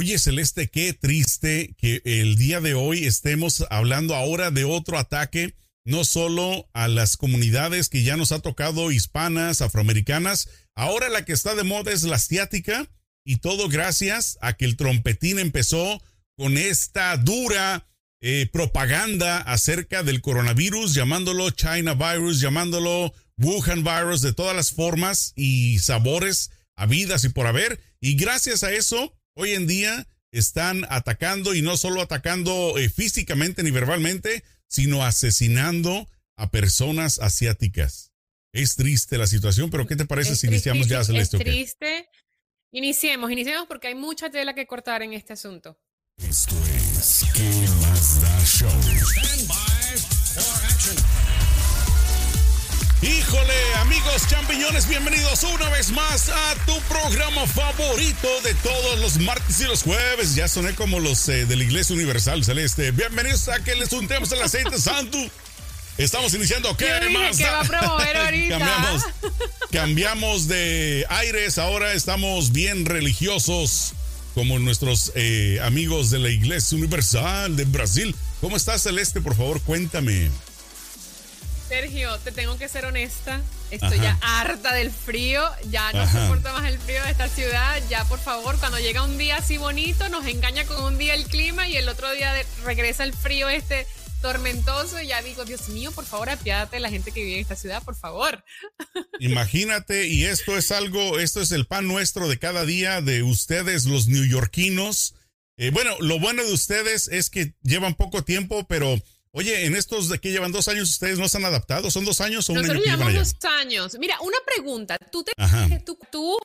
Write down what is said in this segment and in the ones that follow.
Oye, Celeste, qué triste que el día de hoy estemos hablando ahora de otro ataque, no solo a las comunidades que ya nos ha tocado hispanas, afroamericanas, ahora la que está de moda es la asiática y todo gracias a que el trompetín empezó con esta dura eh, propaganda acerca del coronavirus, llamándolo China virus, llamándolo Wuhan virus, de todas las formas y sabores habidas y por haber. Y gracias a eso, hoy en día están atacando y no solo atacando eh, físicamente ni verbalmente, sino asesinando a personas asiáticas. Es triste la situación, pero ¿qué te parece si iniciamos ya, Celeste? Es triste. Iniciemos, iniciemos porque hay mucha tela que cortar en este asunto. Esto es ¿Qué más da show? Stand by for action. Híjole, amigos champiñones, bienvenidos una vez más a tu programa favorito de todos los martes y los jueves. Ya soné como los eh, de la Iglesia Universal Celeste. Bienvenidos a que les juntemos el aceite santo. Estamos iniciando ¿Qué más? va a promover ahorita? cambiamos, cambiamos de aires, ahora estamos bien religiosos como nuestros eh, amigos de la Iglesia Universal de Brasil. ¿Cómo estás, Celeste? Por favor, cuéntame. Sergio, te tengo que ser honesta. Estoy ya harta del frío. Ya no soporto más el frío de esta ciudad. Ya, por favor, cuando llega un día así bonito, nos engaña con un día el clima y el otro día regresa el frío este tormentoso y ya digo, Dios mío, por favor, apiádate de la gente que vive en esta ciudad, por favor. Imagínate, y esto es algo, esto es el pan nuestro de cada día de ustedes, los neoyorquinos. Eh, bueno, lo bueno de ustedes es que llevan poco tiempo, pero oye, en estos de que llevan dos años, ¿ustedes no se han adaptado? ¿Son dos años o un Nosotros año? llevamos dos años. Mira, una pregunta. ¿Tú, te, tú, tú,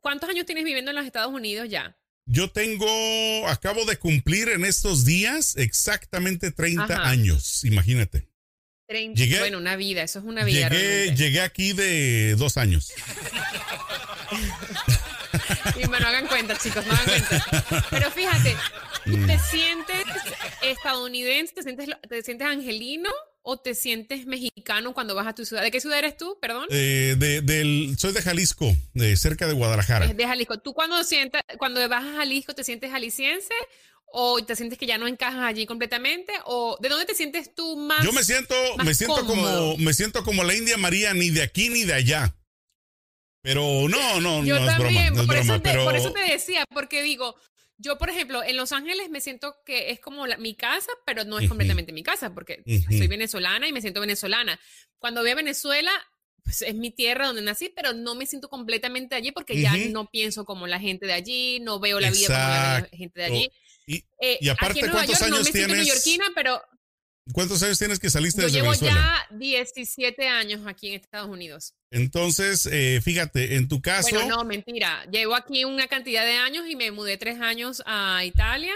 cuántos años tienes viviendo en los Estados Unidos ya? Yo tengo, acabo de cumplir en estos días exactamente 30 años, imagínate. 30, bueno, una vida, eso es una vida. Llegué, llegué aquí de dos años. y me no hagan cuenta, chicos, no hagan cuenta. Pero fíjate, mm. ¿te sientes estadounidense? ¿Te sientes, te sientes angelino? o te sientes mexicano cuando vas a tu ciudad? ¿De qué ciudad eres tú, perdón? Eh, de, del, soy de Jalisco, de cerca de Guadalajara. De Jalisco. ¿Tú cuando, sientas, cuando vas a Jalisco te sientes jalisciense o te sientes que ya no encajas allí completamente o de dónde te sientes tú más Yo me siento me siento como me siento como la India María ni de aquí ni de allá. Pero no, no, Yo no también, es broma, por, eso te, por eso te decía, porque digo, yo, por ejemplo, en Los Ángeles me siento que es como mi casa, pero no es completamente mi casa, porque soy venezolana y me siento venezolana. Cuando voy a Venezuela, pues es mi tierra donde nací, pero no me siento completamente allí porque ya no pienso como la gente de allí, no veo la vida como la gente de allí. Y, eh, aparte, ¿cuántos años no me tienes? Siento neoyorquina, pero ¿Cuántos años tienes que saliste Yo desde llevo Venezuela? ya 17 años aquí en Estados Unidos. Entonces, eh, fíjate, en tu caso. Bueno, no, mentira. Llevo aquí una cantidad de años y me mudé tres años a Italia.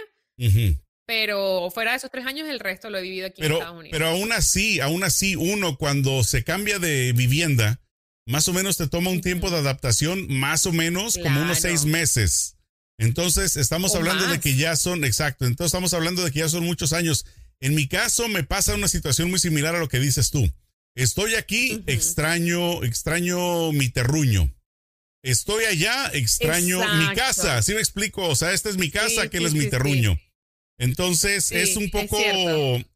Pero fuera de esos tres años, el resto lo he vivido aquí en Estados Unidos. Pero aún así, aún así, uno cuando se cambia de vivienda, más o menos te toma un tiempo de adaptación, más o menos como unos seis meses. Entonces, estamos hablando de que ya son, exacto, entonces estamos hablando de que ya son muchos años. En mi caso me pasa una situación muy similar a lo que dices tú. Estoy aquí, extraño, extraño mi terruño. Estoy allá, extraño mi casa. ¿Sí me explico? O sea, esta es mi casa, que él es mi terruño. Entonces es un poco,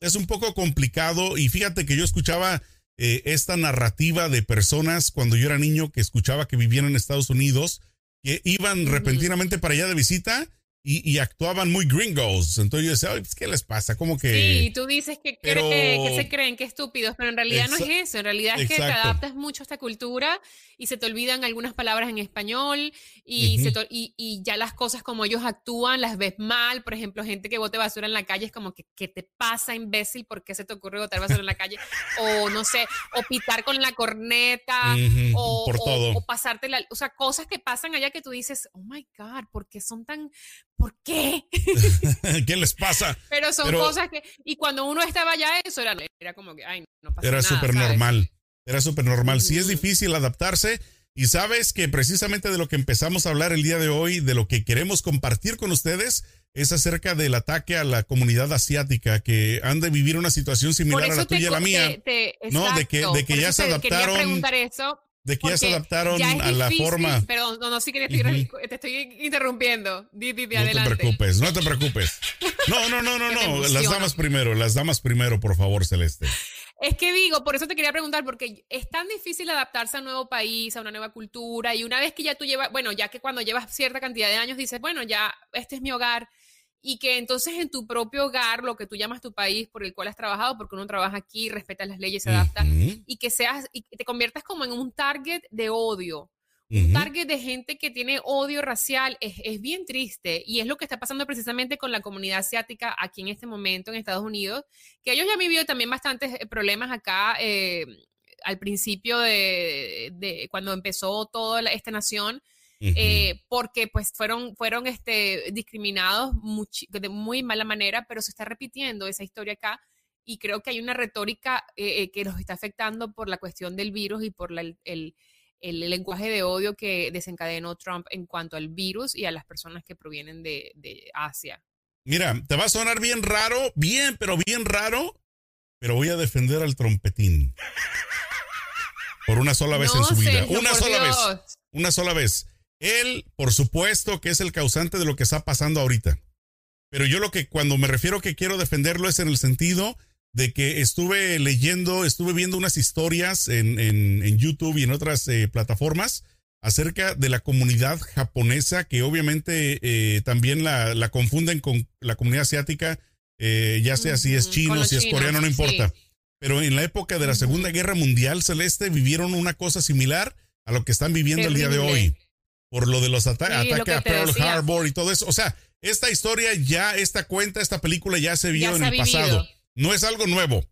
es, un poco complicado. Y fíjate que yo escuchaba eh, esta narrativa de personas cuando yo era niño que escuchaba que vivían en Estados Unidos, que iban repentinamente para allá de visita y, actuaban muy gringos. Entonces yo decía, pues, ¿qué les pasa? Como que. Sí, tú dices que, que se creen que estúpidos, pero en realidad no es eso. En realidad es que te adaptas mucho a esta cultura y se te olvidan algunas palabras en español y, y, ya las cosas como ellos actúan las ves mal. Por ejemplo, gente que bote basura en la calle es como que, ¿qué te pasa, imbécil? ¿Por qué se te ocurre botar basura en la calle? O no sé, o pitar con la corneta, o, o, pasarte la. O sea, cosas que pasan allá que tú dices, oh my God, ¿por qué son tan ¿por qué? ¿Qué les pasa? Pero son cosas que, y cuando uno estaba allá, eso era, era como que, ay, no pasa era súper normal, era súper normal. Sí es difícil adaptarse y sabes que precisamente de lo que empezamos a hablar el día de hoy, de lo que queremos compartir con ustedes, es acerca del ataque a la comunidad asiática que han de vivir una situación similar a la tuya y a la mía. no, de que, de que ya se adaptaron. Preguntar eso de que ya se adaptaron a la forma. Perdón, no, no, sí que te estoy interrumpiendo. Di, di, no te preocupes, no te preocupes. No, no, no, no, no. Las damas primero, las damas primero, por favor, Celeste. Es que digo, por eso te quería preguntar, porque es tan difícil adaptarse a un nuevo país, a una nueva cultura, y una vez que ya tú llevas, bueno, ya que cuando llevas cierta cantidad de años dices, bueno, ya este es mi hogar, y que entonces en tu propio hogar, lo que tú llamas tu país por el cual has trabajado, porque uno trabaja aquí, respeta las leyes, se adapta, y que seas, y te conviertas como en un target de odio un target de gente que tiene odio racial es, bien triste y es lo que está pasando precisamente con la comunidad asiática aquí en este momento en Estados Unidos, que ellos ya han vivido también bastantes eh, problemas acá eh, al principio de, cuando empezó toda esta nación. Eh, porque pues fueron, fueron este, discriminados de muy mala manera, pero se está repitiendo esa historia acá y creo que hay una retórica que los está afectando por la cuestión del virus y por el, el lenguaje de odio que desencadenó Trump en cuanto al virus y a las personas que provienen de, Asia. Mira, te va a sonar bien raro, bien, pero bien raro, pero voy a defender al trompetín. Por una sola vez en su vida. Una sola vez. Una sola vez. Él, por supuesto, que es el causante de lo que está pasando ahorita. Pero yo lo que cuando me refiero que quiero defenderlo es en el sentido de que estuve leyendo, estuve viendo unas historias en, en, YouTube y en otras eh, plataformas acerca de la comunidad japonesa, que obviamente eh, también la, la, confunden con la comunidad asiática, eh, ya sea si es chino, si es coreano, no importa. Pero en la época de la Segunda Guerra Mundial Celeste vivieron una cosa similar a lo que están viviendo el día de hoy. Por lo de los ataques a Pearl Harbor y todo eso. O sea, esta historia ya, esta cuenta, esta película ya se vio en el pasado. No es algo nuevo.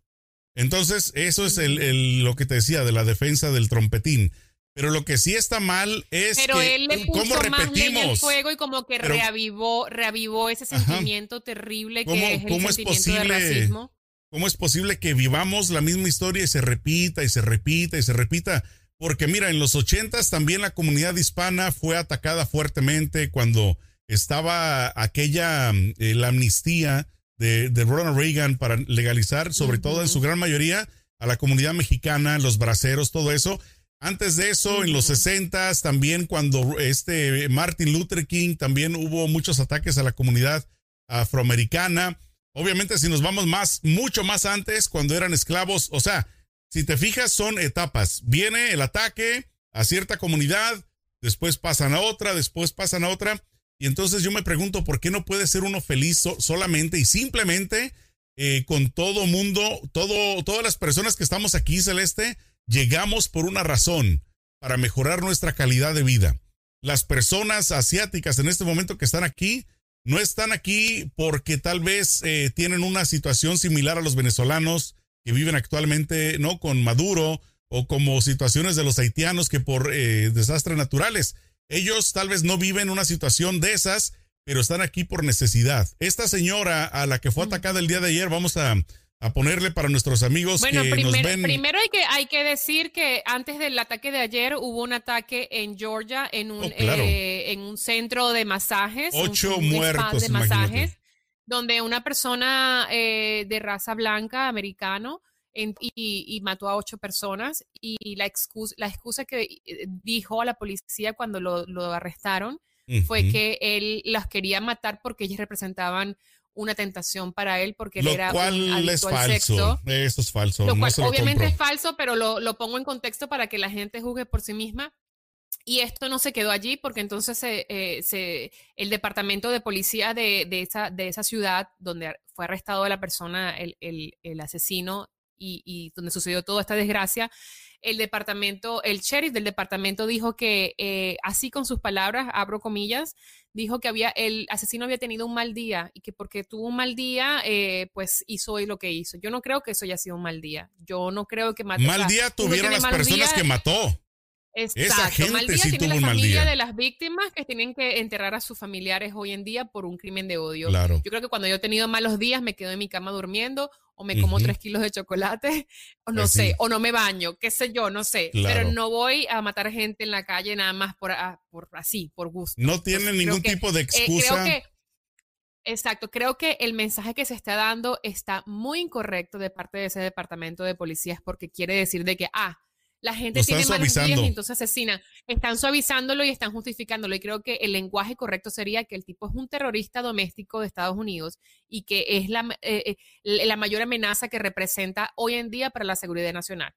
Entonces, eso es el, lo que te decía de la defensa del trompetín. Pero lo que sí está mal es pero que él le puso ¿cómo repetimos? Más fuego y como que reavivó, reavivó ese sentimiento terrible que es el ¿cómo sentimiento es posible, racismo. ¿Cómo es posible que vivamos la misma historia y se repita y se repita y se repita? Porque mira, en los ochentas también la comunidad hispana fue atacada fuertemente cuando estaba aquella eh, la amnistía de, Ronald Reagan para legalizar, sobre todo en su gran mayoría, a la comunidad mexicana, los braceros, todo eso. Antes de eso, en los 60 también cuando este Martin Luther King también hubo muchos ataques a la comunidad afroamericana. Obviamente, si nos vamos más, mucho más antes, cuando eran esclavos, o sea, si te fijas, son etapas. Viene el ataque a cierta comunidad, después pasan a otra, después pasan a otra. Y entonces yo me pregunto, ¿por qué no puede ser uno feliz solamente y simplemente eh, con todo mundo, todo, todas las personas que estamos aquí, Celeste, llegamos por una razón, para mejorar nuestra calidad de vida. Las personas asiáticas en este momento que están aquí, no están aquí porque tal vez eh, tienen una situación similar a los venezolanos que viven actualmente, ¿no? Con Maduro o como situaciones de los haitianos que por eh, desastres naturales ellos tal vez no viven una situación de esas, pero están aquí por necesidad. Esta señora a la que fue atacada el día de ayer, vamos a, ponerle para nuestros amigos que nos ven. Primero hay que, hay que decir que antes del ataque de ayer hubo un ataque en Georgia en un, oh, eh, en un centro de masajes. Ocho muertos. De masajes, donde una persona eh, de raza blanca, americano, y, mató a ocho personas. Y la excusa, la excusa que eh, dijo a la policía cuando lo, arrestaron fue que él las quería matar porque ellas representaban una tentación para él porque él era cual es falso. Eso es falso. obviamente es falso, pero lo, pongo en contexto para que la gente juzgue por sí misma. Y esto no se quedó allí porque entonces eh, el departamento de policía de, esa, de esa ciudad donde fue arrestado la persona, el, el asesino, y, donde sucedió toda esta desgracia, el departamento, el sheriff del departamento dijo que, eh, así con sus palabras, abro comillas, dijo que había, el asesino había tenido un mal día y que porque tuvo un mal día, eh, pues hizo hoy lo que hizo. Yo no creo que eso haya sido un mal día. Yo no creo que mató. Mal día tuvieron las personas que mató. Exacto. mal día tiene la familia de las víctimas que tienen que enterrar a sus familiares hoy en día por un crimen de odio. Claro. Yo creo que cuando yo he tenido malos días me quedo en mi cama durmiendo o me como tres kilos de chocolate, o no sé, o no me baño, qué sé yo, no sé. Pero no voy a matar gente en la calle nada más por, ah, por así, por gusto. No tiene ningún tipo de excusa. creo que, exacto, creo que el mensaje que se está dando está muy incorrecto de parte de ese departamento de policías porque quiere decir de que, ah, La gente tiene malos días y entonces asesina. Están suavizándolo y están justificándolo. Y creo que el lenguaje correcto sería que el tipo es un terrorista doméstico de Estados Unidos y que es la, eh, eh, la mayor amenaza que representa hoy en día para la seguridad nacional,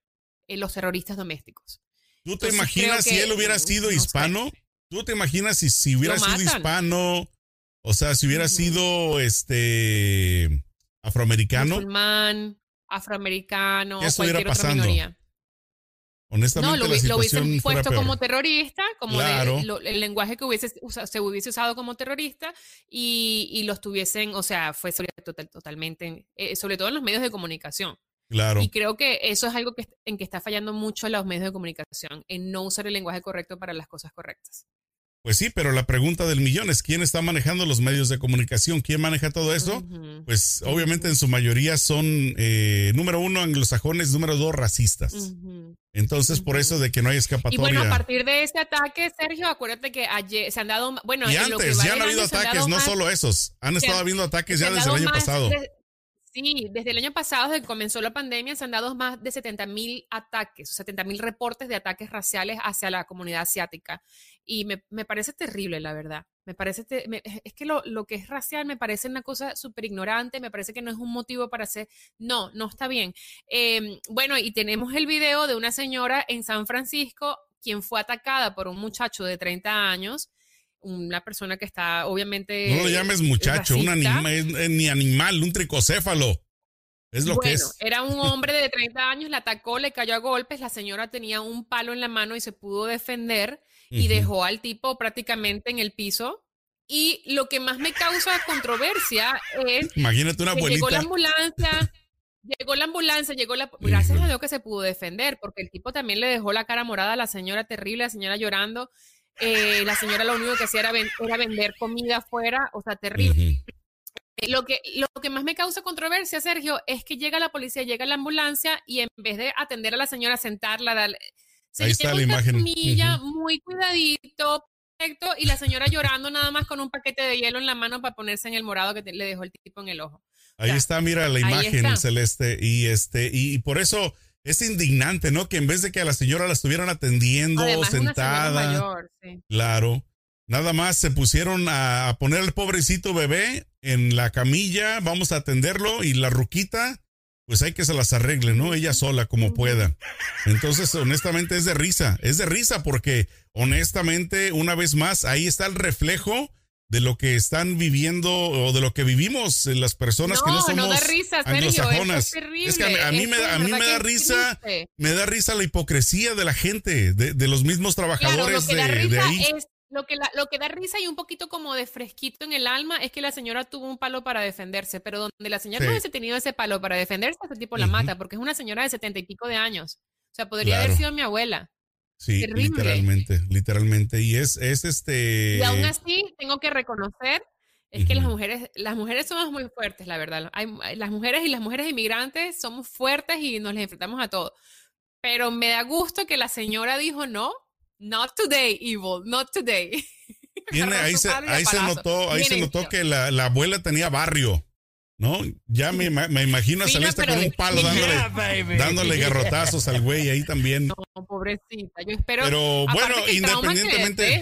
eh, los terroristas domésticos. ¿Tú te imaginas si él hubiera sido hispano? ¿Tú te imaginas si, si hubiera sido hispano? O sea, si hubiera sido este afroamericano. Musulmán, afroamericano, ¿Qué cualquier otra minoría. Honestamente, no, lo, lo hubiesen puesto como terrorista, como el lenguaje que hubiese se hubiese usado como terrorista y, y los tuviesen, o sea, fue total, totalmente, eh, sobre todo en los medios de comunicación. Claro. Y creo que eso es algo que, en que está fallando mucho los medios de comunicación, en no usar el lenguaje correcto para las cosas correctas. Pues sí, pero la pregunta del millón es quién está manejando los medios de comunicación, quién maneja todo eso. Pues obviamente en su mayoría son eh, número uno anglosajones, número dos racistas. Entonces por eso de que no hay escapatoria. Y bueno, a partir de ese ataque, Sergio, acuérdate que ayer se han dado, bueno, y antes ya han habido ataques, no solo esos, han estado habiendo ataques ya desde el año pasado. Sí, desde el año pasado, desde que comenzó la pandemia, se han dado más de 70 mil ataques, 70 mil reportes de ataques raciales hacia la comunidad asiática. Y me, parece terrible, la verdad. Me parece, es que lo, que es racial me parece una cosa súper ignorante, me parece que no es un motivo para hacer, no, no está bien. Em, bueno, y tenemos el video de una señora en San Francisco, quien fue atacada por un muchacho de 30 años una persona que está obviamente. No lo llames muchacho, un animal, ni animal, un tricocéfalo. Es lo que es. Era un hombre de 30 años, la atacó, le cayó a golpes, la señora tenía un palo en la mano y se pudo defender y dejó al tipo prácticamente en el piso. Y lo que más me causa controversia es Imagínate una llegó la ambulancia, llegó la ambulancia, llegó la gracias a Dios que se pudo defender, porque el tipo también le dejó la cara morada a la señora terrible, la señora llorando. Eh, la señora lo único que hacía era, vender comida afuera, o sea, terrible. Eh, lo, que, lo que más me causa controversia, Sergio, es que llega la policía, llega la ambulancia y en vez de atender a la señora, sentarla, darle, se Ahí está la imagen. Comilla, muy cuidadito, perfecto, y la señora llorando nada más con un paquete de hielo en la mano para ponerse en el morado que le dejó el tipo en el ojo. Ahí está, mira la imagen celeste y este y por eso es indignante, ¿no? Que en vez de que a la señora la estuvieran atendiendo sentada. Claro. Nada más se pusieron a, poner al pobrecito bebé en la camilla, vamos a atenderlo y la ruquita, pues hay que se las arregle, ¿no? Ella sola como pueda. Entonces, honestamente es de risa, es de risa porque honestamente, una vez más, ahí está el reflejo de lo que están viviendo o de lo que vivimos las personas que no somos no da risa, Sergio, es, es, que a, mí, me, a mí me da risa, me da risa la hipocresía de la gente, de, los mismos trabajadores de, ahí. lo que, lo que da risa y un poquito como de fresquito en el alma es que la señora tuvo un palo para defenderse, pero donde la señora no hubiese tenido ese palo para defenderse, ese tipo la mata, porque es una señora de setenta y pico de años. O sea, podría haber sido mi abuela. Sí, literalmente, literalmente. Y es, es este. Y aún así, tengo que reconocer, es que las mujeres, las mujeres somos muy fuertes, la verdad. Hay, las mujeres y las mujeres inmigrantes somos fuertes y nos les enfrentamos a todo. Pero me da gusto que la señora dijo no, not today, evil, not today. ahí se, ahí se notó, ahí se notó que la, la abuela tenía barrio. ¿No? Ya me, me imagino a Celeste con un palo dándole, dándole garrotazos al güey ahí también. No, pobrecita, yo espero. Pero bueno, independientemente.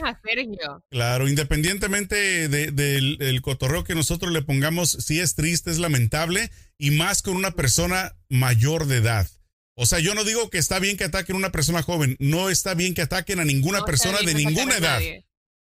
claro, independientemente del cotorreo que nosotros le pongamos, sí es triste, es lamentable, y más con una persona mayor de edad. O sea, yo no digo que está bien que ataquen a una persona joven, no está bien que ataquen a ninguna persona de ninguna edad.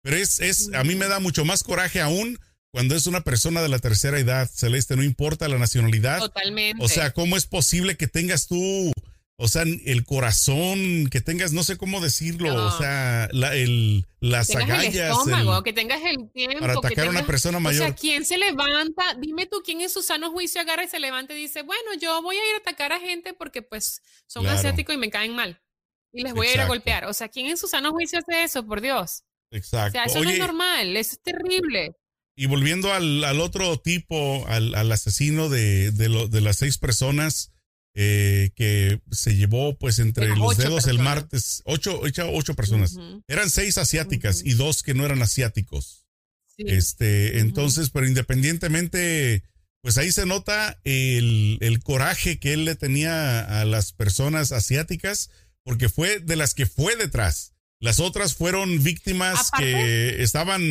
Pero es, es, a mí me da mucho más coraje aún cuando es una persona de la tercera edad, Celeste, no importa la nacionalidad. Totalmente. O sea, ¿cómo es posible que tengas tú, o sea, el corazón, que tengas, no sé cómo decirlo, o sea, la, el, las agallas. El estómago, que tengas el tiempo. Para atacar a una persona mayor. O sea, ¿quién se levanta? Dime tú, ¿quién en su sano juicio agarra y se levanta y dice, bueno, yo voy a ir a atacar a gente porque pues son asiáticos y me caen mal? Y les voy a ir a golpear. O sea, ¿quién en su sano juicio hace eso, por Dios? Exacto. O sea, eso no es normal, eso es terrible. Y volviendo al, otro tipo, al, asesino de, de, las seis personas eh, que se llevó pues entre los dedos el martes, ocho, ocho personas. Eran seis asiáticas y dos que no eran asiáticos. Este, entonces, pero independientemente, pues ahí se nota el, el coraje que él le tenía a las personas asiáticas porque fue de las que fue detrás. Las otras fueron víctimas que estaban,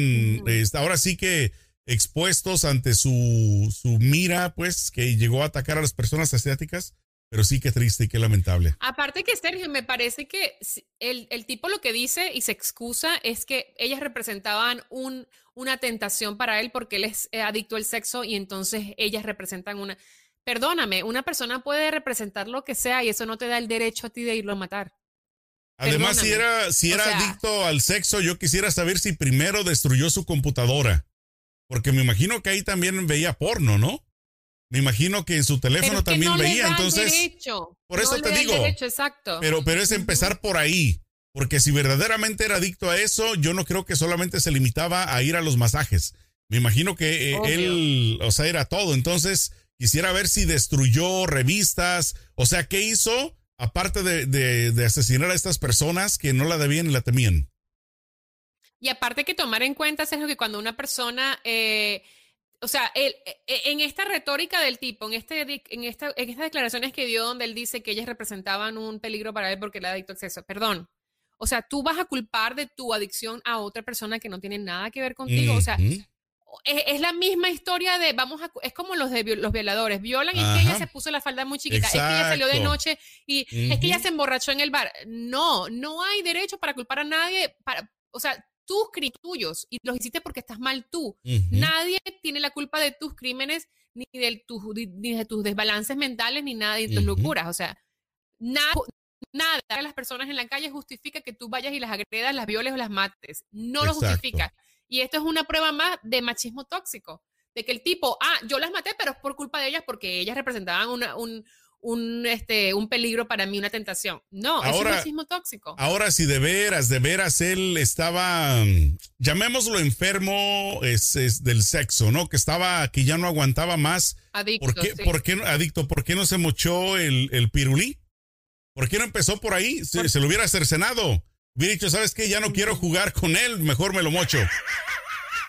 ahora sí que expuestos ante su, su mira, pues, que llegó a atacar a las personas asiáticas. Pero sí, qué triste y qué lamentable. Aparte que Sergio, me parece que el, el, tipo lo que dice y se excusa es que ellas representaban un, una tentación para él porque él es eh, adicto al sexo y entonces ellas representan una... Perdóname, una persona puede representar lo que sea y eso no te da el derecho a ti de irlo a matar. Además, si era, si era adicto al sexo, yo quisiera saber si primero destruyó su computadora. Porque me imagino que ahí también veía porno, ¿no? Me imagino que en su teléfono también veía, entonces. Por eso te digo. exacto. Pero, pero es empezar por ahí. Porque si verdaderamente era adicto a eso, yo no creo que solamente se limitaba a ir a los masajes. Me imagino que eh, él, o sea, era todo. Entonces, quisiera ver si destruyó revistas. O sea, ¿qué hizo? Aparte de, de asesinar a estas personas que no la debían y la temían. Y aparte que tomar en cuenta, Sergio, que cuando una persona, eh, o sea, e, e, en esta retórica del tipo, en, este, en, esta, en estas declaraciones que dio donde él dice que ellas representaban un peligro para él porque le adicto a acceso, perdón. O sea, tú vas a culpar de tu adicción a otra persona que no tiene nada que ver contigo. O sea, es, la misma historia de, vamos a, es como los de los violadores, violan y es que ella se puso la falda muy chiquita, es que ella salió de noche y es que ella se emborrachó en el bar. No, no hay derecho para culpar a nadie, para, o sea, tus crímenes tuyos y los hiciste porque estás mal tú. Nadie tiene la culpa de tus crímenes, ni de, tus, ni de tus desbalances mentales, ni nada de tus locuras. O sea, nada, nada de las personas en la calle justifica que tú vayas y las agredas, las violes o las mates. No lo justifica. Y esto es una prueba más de machismo tóxico. De que el tipo, ah, yo las maté, pero es por culpa de ellas porque ellas representaban una, un, un, este, un peligro para mí, una tentación. No, es un racismo tóxico. Ahora, si de veras, de veras él estaba, mm, llamémoslo enfermo es, del sexo, ¿no? Que estaba, que ya no aguantaba más. Adicto. ¿Por qué, adicto? ¿Por qué no se mochó el, el pirulí? ¿Por qué no empezó por ahí? Se, se lo hubiera cercenado. Hubiera dicho, ¿sabes qué? Ya no quiero jugar con él, mejor me lo mocho.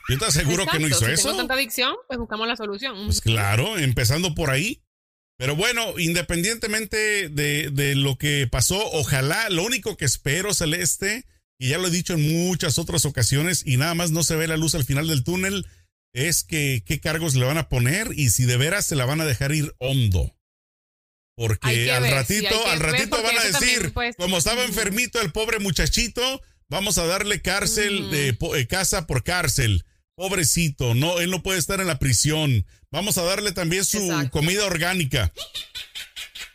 Yo te aseguro que no hizo si eso. Tengo tanta adicción, pues buscamos la solución. Pues claro, empezando por ahí. Pero bueno, independientemente de, lo que pasó, ojalá, lo único que espero, Celeste, y ya lo he dicho en muchas otras ocasiones, y nada más no se ve la luz al final del túnel, es que qué cargos le van a poner y si de veras se la van a dejar ir hondo. Porque al ratito, al ratito van a decir, como estaba enfermito el pobre muchachito, vamos a darle cárcel, de, eh, casa por cárcel. Pobrecito, no, él no puede estar en la prisión. Vamos a darle también su comida orgánica.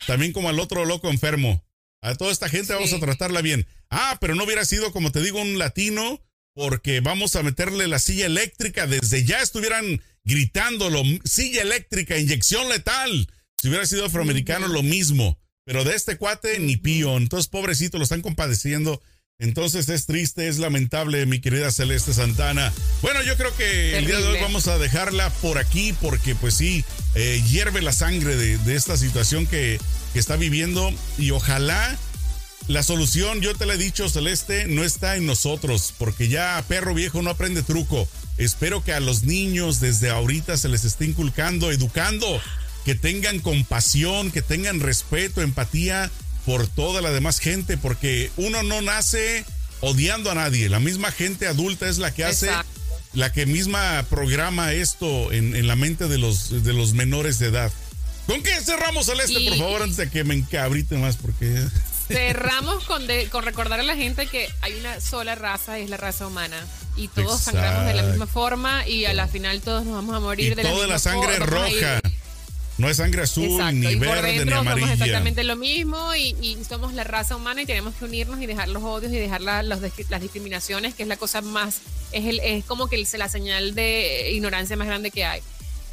También como al otro loco enfermo. A toda esta gente vamos a tratarla bien. Ah, pero no hubiera sido, como te digo, un latino, porque vamos a meterle la silla eléctrica. Desde ya estuvieran gritándolo. Silla eléctrica, inyección letal. Si hubiera sido afroamericano, lo mismo. Pero de este cuate, ni pío. Entonces, pobrecito, lo están compadeciendo entonces es triste, es lamentable, mi querida Celeste Santana. Bueno, yo creo que el día de hoy vamos a dejarla por aquí porque pues sí, eh, hierve la sangre de, esta situación que, que, está viviendo y ojalá la solución, yo te la he dicho Celeste, no está en nosotros porque ya perro viejo no aprende truco. Espero que a los niños desde ahorita se les esté inculcando, educando, que tengan compasión, que tengan respeto, empatía por toda la demás gente, porque uno no nace odiando a nadie. La misma gente adulta es la que hace, la que misma programa esto en, la mente de los, de los menores de edad. ¿Con qué cerramos, Celeste, por favor, antes de que me encabrite más? Porque. Cerramos con, con recordar a la gente que hay una sola raza y es la raza humana. Y todos sangramos de la misma forma y a la final todos nos vamos a morir de la misma la sangre roja. No es sangre azul, ni verde, ni amarilla. Somos exactamente lo mismo y, somos la raza humana y tenemos que unirnos y dejar los odios y dejar las discriminaciones, que es la cosa más, es, el, es como que la señal de ignorancia más grande que hay.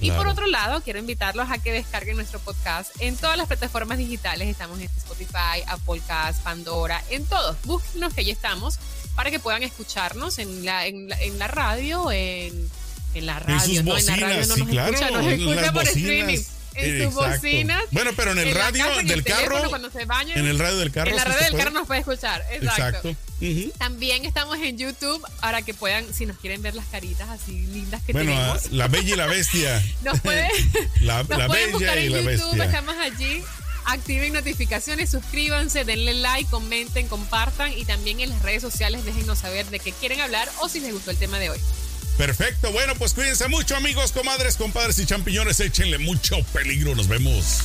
Y por otro lado, quiero invitarlos a que descarguen nuestro podcast en todas las plataformas digitales. Estamos en Spotify, Apple Cast, Pandora, en todos. Búsquenos que ahí estamos para que puedan escucharnos en la, en la, radio, en, en la radio, ¿no? en la radio no nos escucha, nos escucha por streaming en sus bocinas. Bueno, pero en el radio del carro. en el radio del carro. En la radio del carro nos puede escuchar. Exacto. También estamos en YouTube para que puedan, si nos quieren ver las caritas así lindas que bueno, tenemos. la bella y la bestia. nos puede, la, la bella y la YouTube, bestia. Estamos allí activen notificaciones, suscríbanse, denle like, comenten, compartan y también en las redes sociales déjenos saber de qué quieren hablar o si les gustó el tema de hoy. Perfecto, bueno, pues cuídense mucho amigos, comadres, compadres y champiñones, échenle mucho peligro, nos vemos.